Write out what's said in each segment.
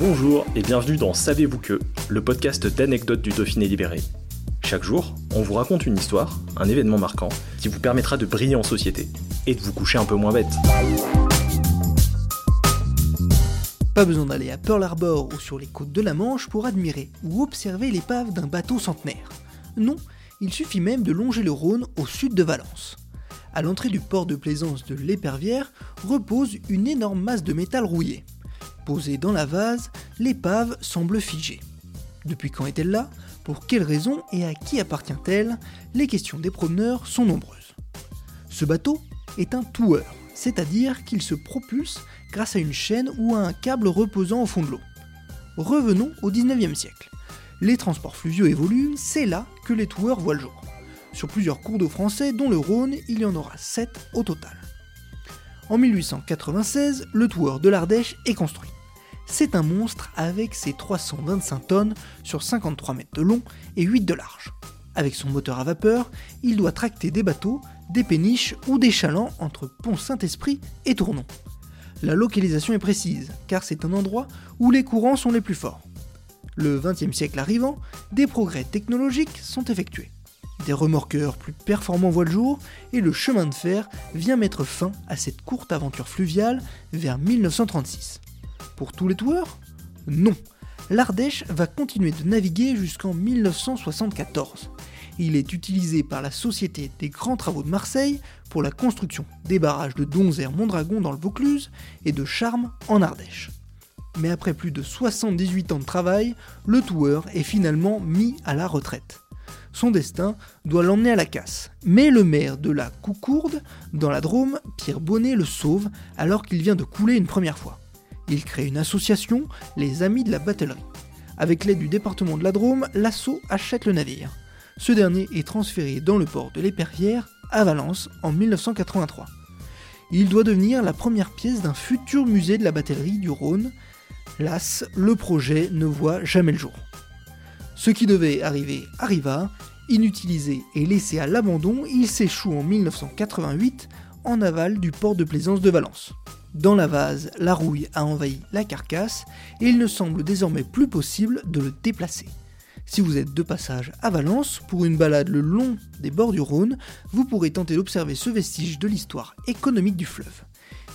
Bonjour et bienvenue dans Savez-vous que, le podcast d'anecdotes du Dauphiné libéré. Chaque jour, on vous raconte une histoire, un événement marquant, qui vous permettra de briller en société et de vous coucher un peu moins bête. Pas besoin d'aller à Pearl Harbor ou sur les côtes de la Manche pour admirer ou observer l'épave d'un bateau centenaire. Non, il suffit même de longer le Rhône au sud de Valence. À l'entrée du port de plaisance de l'Épervière repose une énorme masse de métal rouillé. Posée dans la vase, l'épave semble figée. Depuis quand est-elle là? Pour quelles raisons et à qui appartient-elle? Les questions des promeneurs sont nombreuses. Ce bateau est un toueur, c'est-à-dire qu'il se propulse grâce à une chaîne ou à un câble reposant au fond de l'eau. Revenons au 19e siècle. Les transports fluviaux évoluent, c'est là que les toueurs voient le jour. Sur plusieurs cours d'eau français, dont le Rhône, il y en aura 7 au total. En 1896, le toueur de l'Ardèche est construit. C'est un monstre avec ses 325 tonnes sur 53 mètres de long et 8 de large. Avec son moteur à vapeur, il doit tracter des bateaux, des péniches ou des chalands entre Pont-Saint-Esprit et Tournon. La localisation est précise, car c'est un endroit où les courants sont les plus forts. Le XXe siècle arrivant, des progrès technologiques sont effectués. Des remorqueurs plus performants voient le jour et le chemin de fer vient mettre fin à cette courte aventure fluviale vers 1936. Pour tous les toueurs Non. L'Ardèche va continuer de naviguer jusqu'en 1974. Il est utilisé par la Société des Grands Travaux de Marseille pour la construction des barrages de Donzère-Mondragon dans le Vaucluse et de Charmes en Ardèche. Mais après plus de 78 ans de travail, le toueur est finalement mis à la retraite. Son destin doit l'emmener à la casse. Mais le maire de la Coucourde, dans la Drôme, Pierre Bonnet, le sauve alors qu'il vient de couler une première fois. Il crée une association, les Amis de la Batellerie. Avec l'aide du département de la Drôme, l'assaut achète le navire. Ce dernier est transféré dans le port de l'Épervière, à Valence, en 1983. Il doit devenir la première pièce d'un futur musée de la batellerie du Rhône. Las, le projet ne voit jamais le jour. Ce qui devait arriver arriva, inutilisé et laissé à l'abandon, il s'échoue en 1988 en aval du port de plaisance de Valence. Dans la vase, la rouille a envahi la carcasse et il ne semble désormais plus possible de le déplacer. Si vous êtes de passage à Valence pour une balade le long des bords du Rhône, vous pourrez tenter d'observer ce vestige de l'histoire économique du fleuve.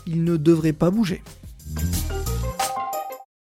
Il ne devrait pas bouger.